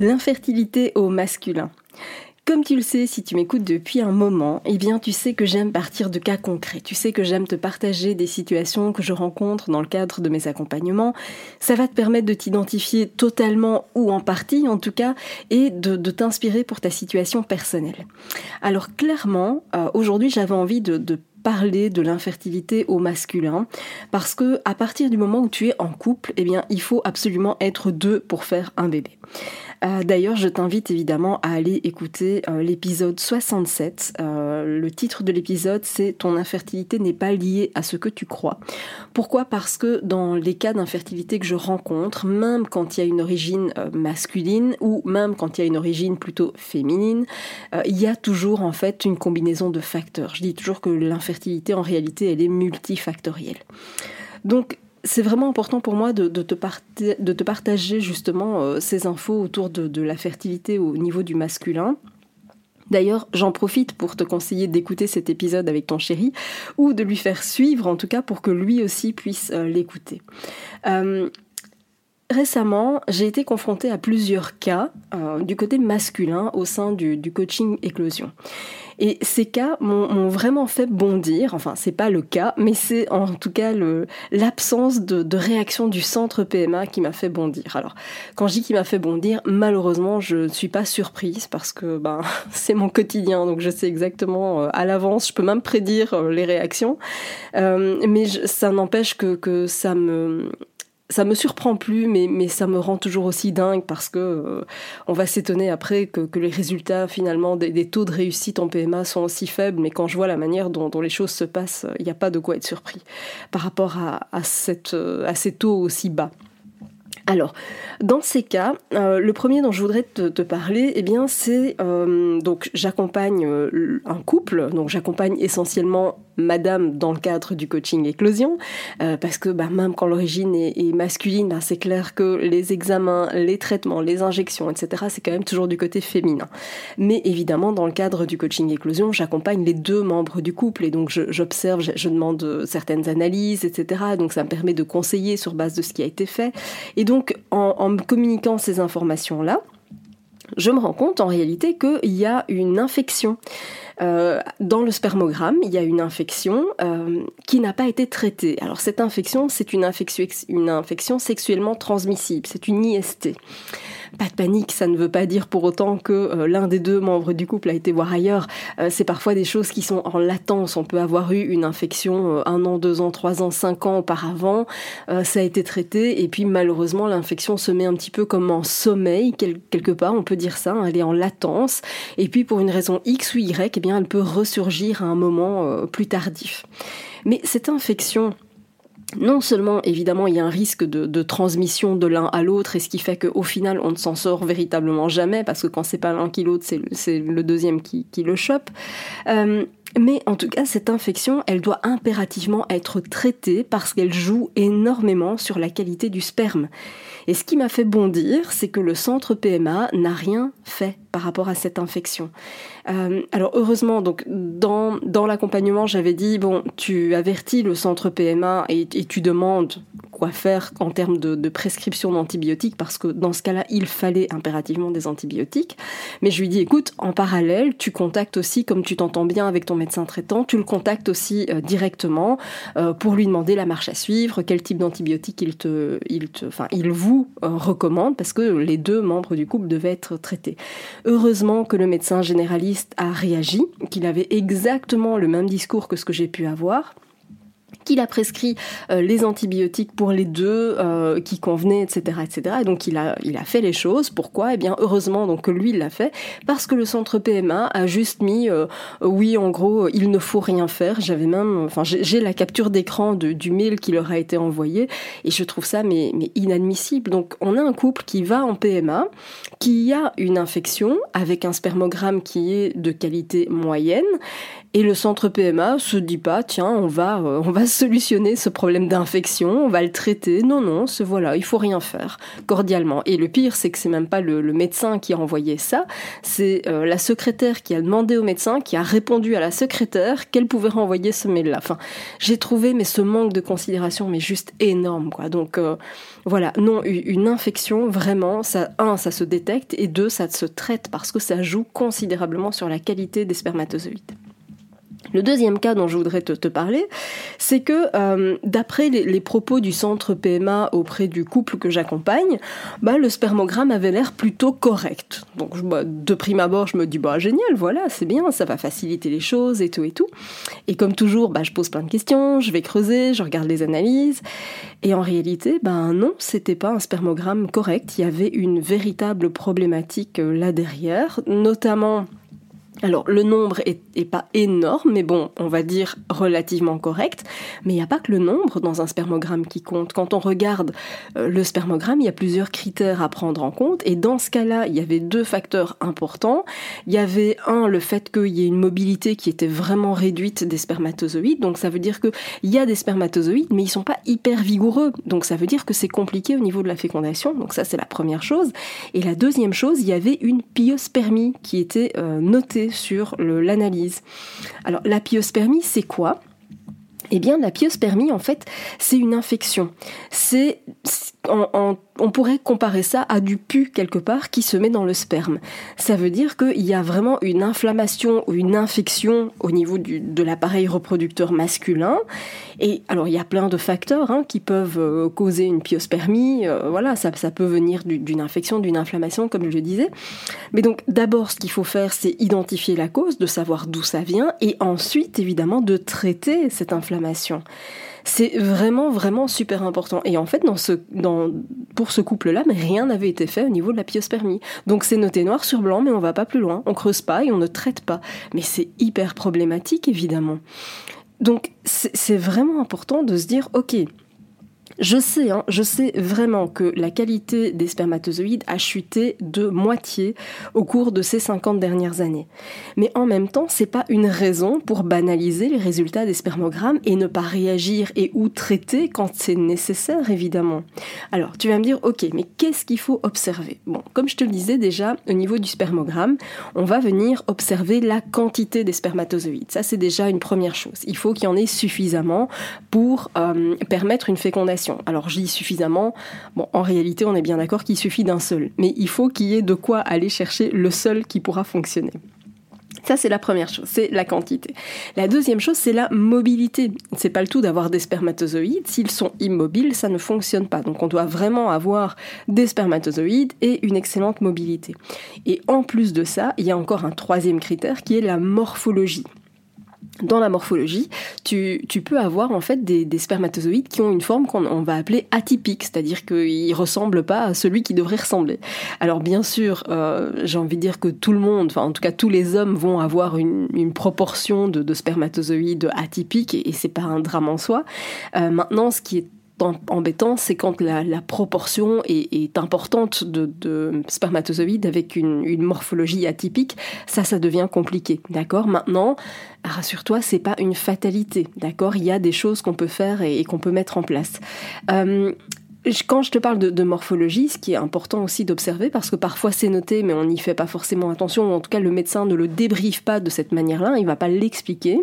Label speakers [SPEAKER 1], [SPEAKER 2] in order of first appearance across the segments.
[SPEAKER 1] L'infertilité au masculin. Comme tu le sais, si tu m'écoutes depuis un moment, eh bien tu sais que j'aime partir de cas concrets. Tu sais que j'aime te partager des situations que je rencontre dans le cadre de mes accompagnements. Ça va te permettre de t'identifier totalement ou en partie en tout cas et de, t'inspirer pour ta situation personnelle. Alors clairement, euh, aujourd'hui j'avais envie de, de parler de l'infertilité au masculin parce que à partir du moment où tu es en couple, eh bien, il faut absolument être deux pour faire un bébé. Euh, d'ailleurs, je t'invite évidemment à aller écouter euh, l'épisode 67. Euh, le titre de l'épisode, c'est Ton infertilité n'est pas liée à ce que tu crois. Pourquoi? Parce que dans les cas d'infertilité que je rencontre, même quand il y a une origine masculine ou même quand il y a une origine plutôt féminine, il y a toujours en fait une combinaison de facteurs. Je dis toujours que l'infertilité, en réalité, elle est multifactorielle. Donc, c'est vraiment important pour moi de, te, partager justement euh, ces infos autour de, la fertilité au niveau du masculin. D'ailleurs, j'en profite pour te conseiller d'écouter cet épisode avec ton chéri ou de lui faire suivre en tout cas pour que lui aussi puisse euh, l'écouter. Euh, récemment, j'ai été confrontée à plusieurs cas du côté masculin au sein du, du coaching éclosion. Et ces cas m'ont vraiment fait bondir. Enfin, c'est pas le cas, mais c'est en tout cas l'absence de, de, réaction du centre PMA qui m'a fait bondir. Alors, quand je dis qui m'a fait bondir, malheureusement, je ne suis pas surprise parce que ben c'est mon quotidien, donc je sais exactement euh, à l'avance. Je peux même prédire euh, les réactions, euh, mais ça n'empêche que, que ça me ça me surprend plus, mais, ça me rend toujours aussi dingue parce que euh, on va s'étonner après que, les résultats finalement des, taux de réussite en PMA sont aussi faibles, mais quand je vois la manière dont, les choses se passent, il n'y a pas de quoi être surpris par rapport à, euh, ces taux aussi bas. Alors, dans ces cas, euh, le premier dont je voudrais te, parler, eh bien, c'est donc j'accompagne un couple, donc j'accompagne essentiellement Madame dans le cadre du coaching éclosion, parce que bah, même quand l'origine est, masculine, bah, c'est clair que les examens, les traitements, les injections, etc., c'est quand même toujours du côté féminin. Mais évidemment, dans le cadre du coaching éclosion, j'accompagne les deux membres du couple et donc j'observe, je, demande certaines analyses, etc. Donc ça me permet de conseiller sur base de ce qui a été fait. Et donc donc, en, me communiquant ces informations-là, je me rends compte en réalité qu'il y a une infection. Euh, dans le spermogramme, il y a une infection euh, qui n'a pas été traitée. Alors cette infection, c'est une infection, sexuellement transmissible, c'est une IST. Pas de panique, ça ne veut pas dire pour autant que euh, l'un des deux membres du couple a été voir ailleurs. C'est parfois des choses qui sont en latence. On peut avoir eu une infection un an, deux ans, trois ans, cinq ans auparavant. ça a été traité et puis malheureusement l'infection se met un petit peu comme en sommeil quelque part. On peut dire ça. Hein, elle est en latence et puis pour une raison X ou Y, eh bien elle peut ressurgir à un moment plus tardif. Mais cette infection non seulement évidemment il y a un risque de, transmission de l'un à l'autre et ce qui fait qu'au final on ne s'en sort véritablement jamais parce que quand c'est pas l'un qui l'autre c'est le deuxième qui, le chope euh, mais en tout cas cette infection elle doit impérativement être traitée parce qu'elle joue énormément sur la qualité du sperme et ce qui m'a fait bondir c'est que le centre PMA n'a rien fait par rapport à cette infection. Euh, alors heureusement, donc dans, l'accompagnement, j'avais dit bon, tu avertis le centre PMA et tu demandes quoi faire en termes de, prescription d'antibiotiques parce que dans ce cas-là, il fallait impérativement des antibiotiques. Mais je lui dis écoute, en parallèle, tu contactes aussi, comme tu t'entends bien avec ton médecin traitant, tu le contactes aussi euh, directement euh, pour lui demander la marche à suivre, quel type d'antibiotiques il te, il te, enfin, il vous recommande parce que les deux membres du couple devaient être traités. Heureusement que le médecin généraliste a réagi, qu'il avait exactement le même discours que ce que j'ai pu avoir. Qu'il a prescrit euh, les antibiotiques pour les deux euh, qui convenaient, etc., etc. Et donc il a, il a fait les choses. Pourquoi? Eh bien, heureusement donc que lui il l'a fait parce que le centre PMA a juste mis euh, oui, en gros, il ne faut rien faire. J'avais même, enfin, j'ai la capture d'écran du mail qui leur a été envoyé et je trouve ça mais inadmissible. Donc on a un couple qui va en PMA, qui a une infection avec un spermogramme qui est de qualité moyenne et le centre PMA se dit pas tiens on va on va solutionner ce problème d'infection, on va le traiter. Non, non, ce voilà, il faut rien faire, cordialement. Et le pire, c'est que c'est même pas le, médecin qui a envoyé ça, c'est euh, la secrétaire qui a demandé au médecin, qui a répondu à la secrétaire qu'elle pouvait renvoyer ce mail-là. Enfin, j'ai trouvé, mais ce manque de considération, mais juste énorme, quoi. Donc, euh, voilà, non, une infection, vraiment, ça, un, ça se détecte, et deux, ça se traite parce que ça joue considérablement sur la qualité des spermatozoïdes. Le deuxième cas dont je voudrais te, parler, c'est que euh, d'après les, propos du centre PMA auprès du couple que j'accompagne, bah, le spermogramme avait l'air plutôt correct. Donc bah, de prime abord, je me dis bah génial, voilà, c'est bien, ça va faciliter les choses et tout et tout. Et comme toujours, bah, je pose plein de questions, je vais creuser, je regarde les analyses, et en réalité, ben non, c'était pas un spermogramme correct. Il y avait une véritable problématique euh, là derrière, notamment alors le nombre est, pas énorme, mais bon, on va dire relativement correct. Mais il n'y a pas que le nombre dans un spermogramme qui compte. Quand on regarde euh, le spermogramme, il y a plusieurs critères à prendre en compte. Et dans ce cas-là, il y avait deux facteurs importants. Il y avait un, le fait qu'il y ait une mobilité qui était vraiment réduite des spermatozoïdes. Donc ça veut dire qu'il y a des spermatozoïdes, mais ils sont pas hyper vigoureux. Donc ça veut dire que c'est compliqué au niveau de la fécondation. Donc ça c'est la première chose. Et la deuxième chose, il y avait une pyospermie qui était euh, notée sur l'analyse. Alors la pyospermie, c'est quoi? Eh bien, la pyospermie, en fait, c'est une infection. C'est on, pourrait comparer ça à du pu quelque part qui se met dans le sperme. Ça veut dire qu'il y a vraiment une inflammation ou une infection au niveau de l'appareil reproducteur masculin. Et alors il y a plein de facteurs hein, qui peuvent euh, causer une pyospermie. Euh, voilà, ça, ça peut venir d'une infection, d'une inflammation, comme je le disais. Mais donc d'abord, ce qu'il faut faire, c'est identifier la cause, de savoir d'où ça vient, et ensuite évidemment de traiter cette inflammation. C'est vraiment, vraiment super important. Et en fait, pour ce couple-là, rien n'avait été fait au niveau de la pyospermie. Donc c'est noté noir sur blanc, mais on va pas plus loin. On creuse pas et on ne traite pas. Mais c'est hyper problématique, évidemment. Donc c'est vraiment important de se dire, ok, je sais, hein, je sais vraiment que la qualité des spermatozoïdes a chuté de moitié au cours de ces 50 dernières années. Mais en même temps, c'est pas une raison pour banaliser les résultats des spermogrammes et ne pas réagir et ou traiter quand c'est nécessaire, évidemment. Alors, tu vas me dire, ok, mais qu'est-ce qu'il faut observer? Bon, comme je te le disais déjà, au niveau du spermogramme, on va venir observer la quantité des spermatozoïdes. Ça, c'est déjà une première chose. Il faut qu'il y en ait suffisamment pour euh, permettre une fécondation alors j'y suffisamment. Bon, en réalité, on est bien d'accord qu'il suffit d'un seul, mais il faut qu'il y ait de quoi aller chercher le seul qui pourra fonctionner. Ça, c'est la première chose, c'est la quantité. La deuxième chose, c'est la mobilité. C'est pas le tout d'avoir des spermatozoïdes. S'ils sont immobiles, ça ne fonctionne pas. Donc, on doit vraiment avoir des spermatozoïdes et une excellente mobilité. Et en plus de ça, il y a encore un troisième critère qui est la morphologie dans la morphologie, tu, peux avoir en fait des, spermatozoïdes qui ont une forme qu'on va appeler atypique, c'est-à-dire qu'ils ressemblent pas à celui qui devrait ressembler. Alors bien sûr, euh, j'ai envie de dire que tout le monde, enfin en tout cas tous les hommes vont avoir une, proportion de, spermatozoïdes atypiques et, c'est pas un drame en soi. Euh, maintenant, ce qui est embêtant, c'est quand la, proportion est, importante de, spermatozoïdes avec une, morphologie atypique. Ça, ça devient compliqué. D'accord? Maintenant, rassure-toi, c'est pas une fatalité. D'accord? Il y a des choses qu'on peut faire et, qu'on peut mettre en place. Euh, quand je te parle de, morphologie, ce qui est important aussi d'observer, parce que parfois c'est noté, mais on n'y fait pas forcément attention, ou en tout cas le médecin ne le débriefe pas de cette manière-là, il va pas l'expliquer.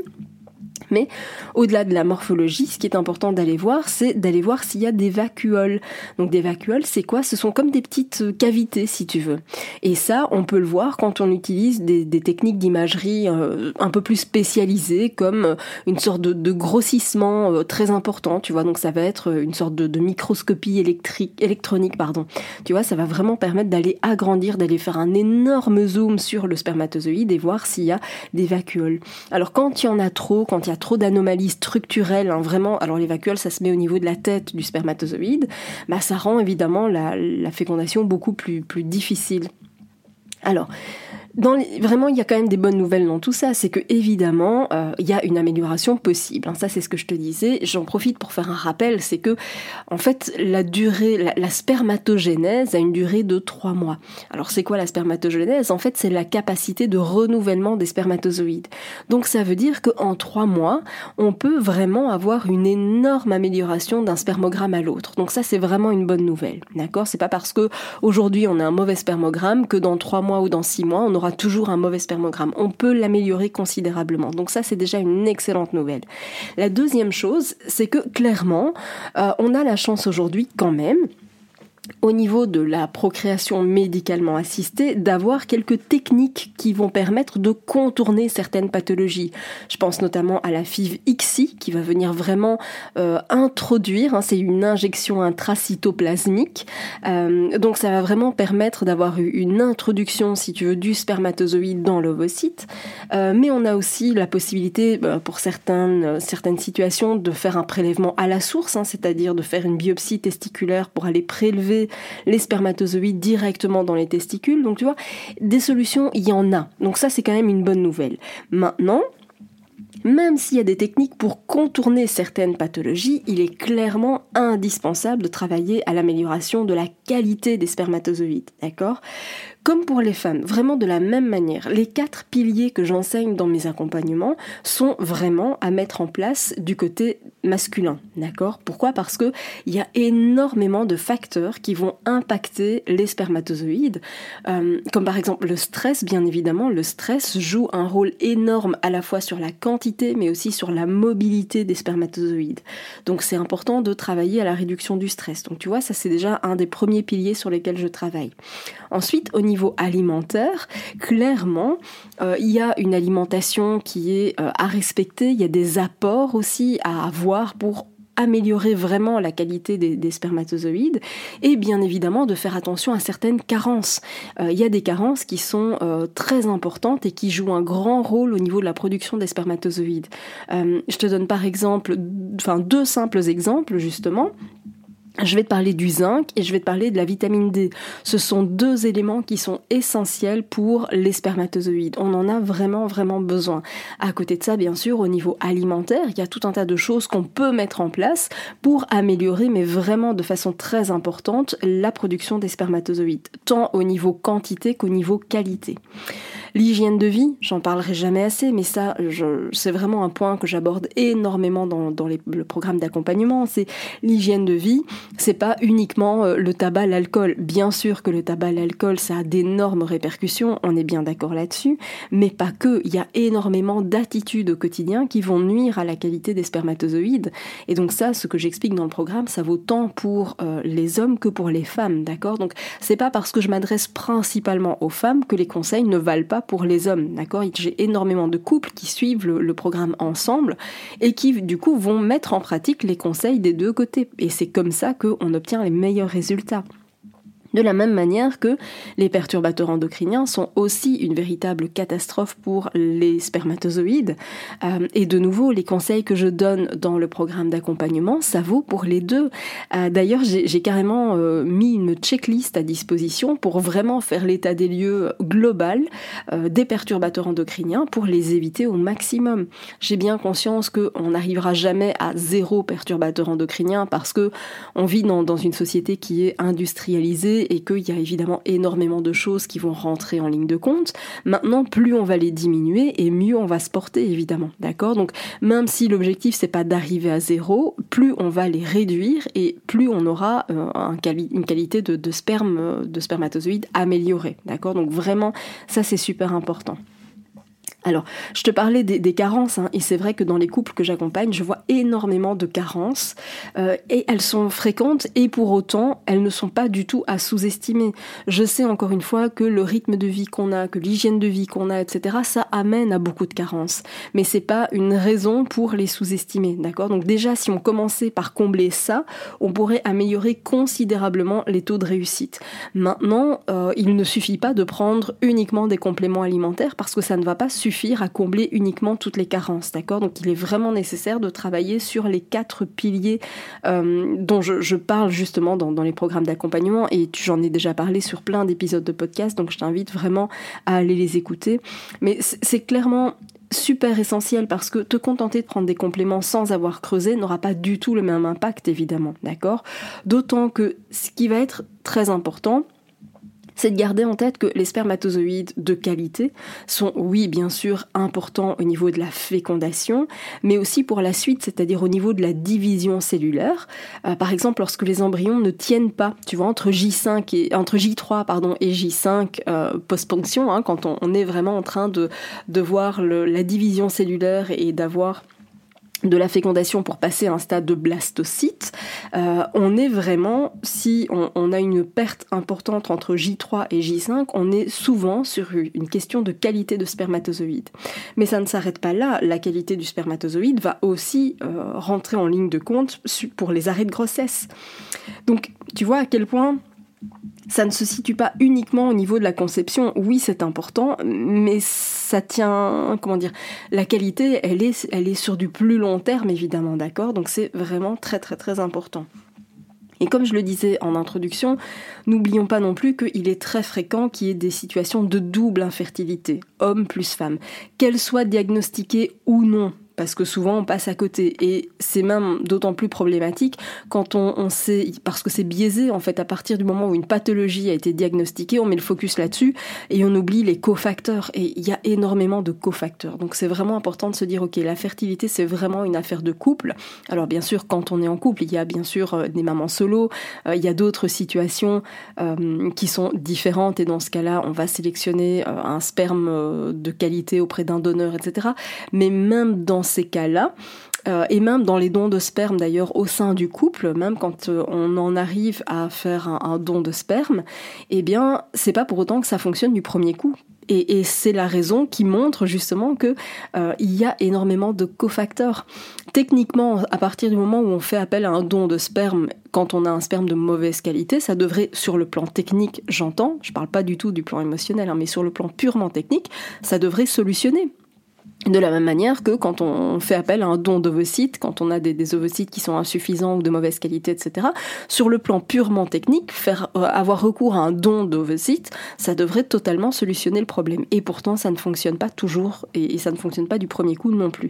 [SPEAKER 1] Mais au-delà de la morphologie, ce qui est important d'aller voir, c'est d'aller voir s'il y a des vacuoles. Donc des vacuoles, c'est quoi? Ce sont comme des petites euh, cavités, si tu veux. Et ça, on peut le voir quand on utilise des, techniques d'imagerie euh, un peu plus spécialisées, comme euh, une sorte de, grossissement très important. Tu vois, donc ça va être une sorte de, microscopie électrique, électronique, pardon. Tu vois, ça va vraiment permettre d'aller agrandir, d'aller faire un énorme zoom sur le spermatozoïde et voir s'il y a des vacuoles. Alors quand il y en a trop, quand il y a trop d'anomalies structurelles, hein, vraiment, alors les ça se met au niveau de la tête du spermatozoïde, bah, ça rend évidemment la, la fécondation beaucoup plus, plus difficile. Alors, vraiment, il y a quand même des bonnes nouvelles dans tout ça. C'est que évidemment, euh, il y a une amélioration possible. Hein. Ça, c'est ce que je te disais. J'en profite pour faire un rappel. C'est que, en fait, la durée, la, la, spermatogénèse a une durée de trois mois. Alors, c'est quoi la spermatogénèse? En fait, c'est la capacité de renouvellement des spermatozoïdes. Donc, ça veut dire qu'en trois mois, on peut vraiment avoir une énorme amélioration d'un spermogramme à l'autre. Donc, ça, c'est vraiment une bonne nouvelle. D'accord? C'est pas parce que aujourd'hui on a un mauvais spermogramme que dans trois mois ou dans six mois, on aura toujours un mauvais spermogramme. On peut l'améliorer considérablement. Donc ça, c'est déjà une excellente nouvelle. La deuxième chose, c'est que clairement, euh, on a la chance aujourd'hui quand même au niveau de la procréation médicalement assistée, d'avoir quelques techniques qui vont permettre de contourner certaines pathologies. Je pense notamment à la FIV XI qui va venir vraiment euh, introduire, hein, c'est une injection intracytoplasmique, euh, donc ça va vraiment permettre d'avoir une introduction, si tu veux, du spermatozoïde dans l'ovocyte, euh, mais on a aussi la possibilité, bah, pour certaines, certaines situations, de faire un prélèvement à la source, hein, c'est-à-dire de faire une biopsie testiculaire pour aller prélever les spermatozoïdes directement dans les testicules. Donc tu vois, des solutions, il y en a. Donc ça, c'est quand même une bonne nouvelle. Maintenant, même s'il y a des techniques pour contourner certaines pathologies, il est clairement indispensable de travailler à l'amélioration de la qualité des spermatozoïdes, d'accord? Comme pour les femmes, vraiment de la même manière, les quatre piliers que j'enseigne dans mes accompagnements sont vraiment à mettre en place du côté masculin, d'accord? Pourquoi? Parce que il y a énormément de facteurs qui vont impacter les spermatozoïdes, euh, comme par exemple le stress, bien évidemment. Le stress joue un rôle énorme à la fois sur la quantité, mais aussi sur la mobilité des spermatozoïdes. Donc c'est important de travailler à la réduction du stress. Donc tu vois, ça c'est déjà un des premiers piliers sur lesquels je travaille. Ensuite, au niveau alimentaire, clairement, euh, il y a une alimentation qui est euh, à respecter, il y a des apports aussi à avoir pour améliorer vraiment la qualité des, spermatozoïdes et bien évidemment de faire attention à certaines carences. Euh, il y a des carences qui sont très importantes et qui jouent un grand rôle au niveau de la production des spermatozoïdes. je te donne par exemple, enfin deux simples exemples justement. Je vais te parler du zinc et je vais te parler de la vitamine D. Ce sont deux éléments qui sont essentiels pour les spermatozoïdes. On en a vraiment, vraiment besoin. À côté de ça, bien sûr, au niveau alimentaire, il y a tout un tas de choses qu'on peut mettre en place pour améliorer, mais vraiment de façon très importante, la production des spermatozoïdes, tant au niveau quantité qu'au niveau qualité. L'hygiène de vie, j'en parlerai jamais assez, mais ça, c'est vraiment un point que j'aborde énormément dans, le programme d'accompagnement. C'est l'hygiène de vie. C'est pas uniquement euh, le tabac, l'alcool. Bien sûr que le tabac, l'alcool, ça a d'énormes répercussions. On est bien d'accord là-dessus, mais pas que. Il y a énormément d'attitudes au quotidien qui vont nuire à la qualité des spermatozoïdes. Et donc ça, ce que j'explique dans le programme, ça vaut tant pour euh, les hommes que pour les femmes, d'accord? Donc c'est pas parce que je m'adresse principalement aux femmes que les conseils ne valent pas pour les hommes, d'accord? J'ai énormément de couples qui suivent le, programme ensemble et qui du coup vont mettre en pratique les conseils des deux côtés. Et c'est comme ça qu'on obtient les meilleurs résultats. De la même manière que les perturbateurs endocriniens sont aussi une véritable catastrophe pour les spermatozoïdes. Euh, et de nouveau, les conseils que je donne dans le programme d'accompagnement, ça vaut pour les deux. Euh, d'ailleurs, j'ai carrément euh, mis une checklist à disposition pour vraiment faire l'état des lieux global des perturbateurs endocriniens pour les éviter au maximum. J'ai bien conscience qu'on n'arrivera jamais à zéro perturbateur endocrinien parce que on vit dans, dans une société qui est industrialisée et qu'il y a évidemment énormément de choses qui vont rentrer en ligne de compte. Maintenant, plus on va les diminuer et mieux on va se porter évidemment. D'accord? Donc même si l'objectif c'est pas d'arriver à zéro, plus on va les réduire et plus on aura euh, une qualité de, de sperme, de spermatozoïdes améliorée. D'accord? Donc vraiment, ça c'est super important. Alors, je te parlais des, carences, hein, et c'est vrai que dans les couples que j'accompagne, je vois énormément de carences, euh, et elles sont fréquentes, et pour autant, elles ne sont pas du tout à sous-estimer. Je sais encore une fois que le rythme de vie qu'on a, que l'hygiène de vie qu'on a, etc., ça amène à beaucoup de carences, mais c'est pas une raison pour les sous-estimer, d'accord? Donc déjà, si on commençait par combler ça, on pourrait améliorer considérablement les taux de réussite. Maintenant, euh, il ne suffit pas de prendre uniquement des compléments alimentaires parce que ça ne va pas suffire à combler uniquement toutes les carences, d'accord? Donc il est vraiment nécessaire de travailler sur les quatre piliers euh, dont je, parle justement dans, dans les programmes d'accompagnement. Et j'en ai déjà parlé sur plein d'épisodes de podcast, donc je t'invite vraiment à aller les écouter. Mais c'est clairement super essentiel parce que te contenter de prendre des compléments sans avoir creusé n'aura pas du tout le même impact évidemment, d'accord? D'autant que ce qui va être très important, c'est de garder en tête que les spermatozoïdes de qualité sont, oui, bien sûr, importants au niveau de la fécondation, mais aussi pour la suite, c'est-à-dire au niveau de la division cellulaire. Euh, par exemple, lorsque les embryons ne tiennent pas, tu vois, entre J5 et entre J3 pardon et J5 euh, post-ponction, hein, quand on, est vraiment en train de, de voir la division cellulaire et d'avoir de la fécondation pour passer à un stade de blastocyte, euh, on est vraiment, si on, a une perte importante entre J3 et J5, on est souvent sur une question de qualité de spermatozoïde. Mais ça ne s'arrête pas là, la qualité du spermatozoïde va aussi euh, rentrer en ligne de compte pour les arrêts de grossesse. Donc tu vois à quel point ça ne se situe pas uniquement au niveau de la conception. Oui, c'est important, mais ça tient, comment dire, la qualité, elle est, elle est sur du plus long terme, évidemment, d'accord? Donc c'est vraiment très, très, très important. Et comme je le disais en introduction, n'oublions pas non plus qu'il est très fréquent qu'il y ait des situations de double infertilité, homme plus femme, qu'elles soient diagnostiquées ou non parce que souvent on passe à côté. Et c'est même d'autant plus problématique quand on, sait parce que c'est biaisé en fait à partir du moment où une pathologie a été diagnostiquée on met le focus là-dessus et on oublie les cofacteurs. Et il y a énormément de cofacteurs. Donc c'est vraiment important de se dire ok la fertilité c'est vraiment une affaire de couple. Alors bien sûr quand on est en couple il y a bien sûr euh, des mamans solo. Euh, il y a d'autres situations euh, qui sont différentes. Et dans ce cas-là on va sélectionner un sperme de qualité auprès d'un donneur etc mais même dans ces cas-là. Euh, et même dans les dons de sperme d'ailleurs au sein du couple, même quand euh, on en arrive à faire un, don de sperme, eh bien c'est pas pour autant que ça fonctionne du premier coup. Et, c'est la raison qui montre justement que euh, il y a énormément de cofacteurs. Techniquement, à partir du moment où on fait appel à un don de sperme, quand on a un sperme de mauvaise qualité, ça devrait, sur le plan technique, j'entends, je parle pas du tout du plan émotionnel, hein, mais sur le plan purement technique, ça devrait solutionner de la même manière que quand on fait appel à un don d'ovocytes, quand on a des, ovocytes qui sont insuffisants ou de mauvaise qualité, etc., sur le plan purement technique, euh, avoir recours à un don d'ovocytes, ça devrait totalement solutionner le problème. Et pourtant, ça ne fonctionne pas toujours et, ça ne fonctionne pas du premier coup non plus.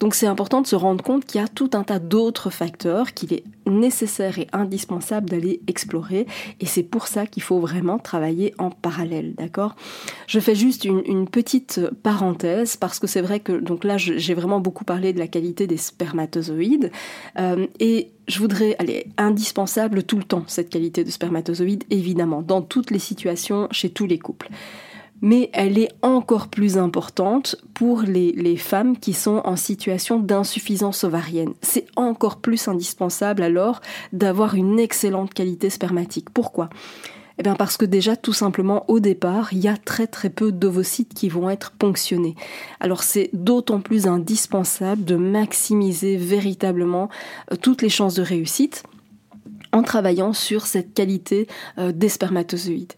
[SPEAKER 1] Donc c'est important de se rendre compte qu'il y a tout un tas d'autres facteurs qu'il est nécessaire et indispensable d'aller explorer. Et c'est pour ça qu'il faut vraiment travailler en parallèle, d'accord? Je fais juste une petite parenthèse parce que c'est vrai que donc là j'ai vraiment beaucoup parlé de la qualité des spermatozoïdes euh, et je voudrais, aller indispensable tout le temps cette qualité de spermatozoïdes évidemment dans toutes les situations chez tous les couples. Mais elle est encore plus importante pour les femmes qui sont en situation d'insuffisance ovarienne. C'est encore plus indispensable alors d'avoir une excellente qualité spermatique. Pourquoi? Eh bien parce que déjà tout simplement au départ, il y a très très peu d'ovocytes qui vont être ponctionnés. Alors c'est d'autant plus indispensable de maximiser véritablement euh, toutes les chances de réussite en travaillant sur cette qualité euh, des spermatozoïdes.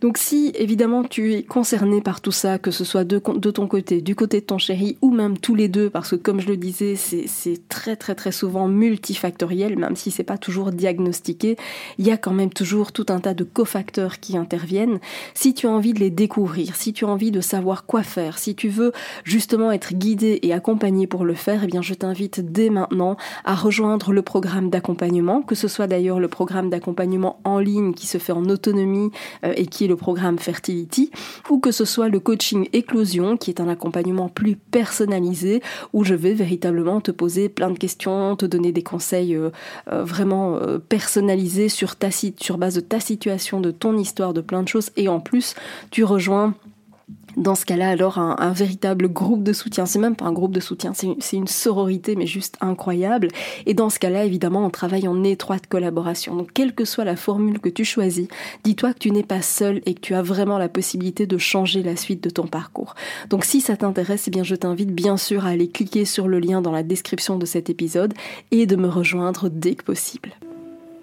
[SPEAKER 1] Donc si évidemment tu es concerné par tout ça, que ce soit de, ton côté, du côté de ton chéri ou même tous les deux, parce que comme je le disais, c'est très très très souvent multifactoriel, même si c'est pas toujours diagnostiqué, il y a quand même toujours tout un tas de cofacteurs qui interviennent. Si tu as envie de les découvrir, si tu as envie de savoir quoi faire, si tu veux justement être guidé et accompagné pour le faire, eh bien je t'invite dès maintenant à rejoindre le programme d'accompagnement, que ce soit d'ailleurs le programme d'accompagnement en ligne qui se fait en autonomie euh, et qui est le programme Fertility, ou que ce soit le coaching éclosion qui est un accompagnement plus personnalisé où je vais véritablement te poser plein de questions, te donner des conseils euh, euh, vraiment personnalisés sur ta sur base de ta situation, de ton histoire, de plein de choses et en plus tu rejoins dans ce cas-là, alors, un, véritable groupe de soutien. C'est même pas un groupe de soutien, c'est une, sororité, mais juste incroyable. Et dans ce cas-là, évidemment, on travaille en étroite collaboration. Donc, quelle que soit la formule que tu choisis, dis-toi que tu n'es pas seul et que tu as vraiment la possibilité de changer la suite de ton parcours. Donc, si ça t'intéresse, eh bien, je t'invite bien sûr à aller cliquer sur le lien dans la description de cet épisode et de me rejoindre dès que possible.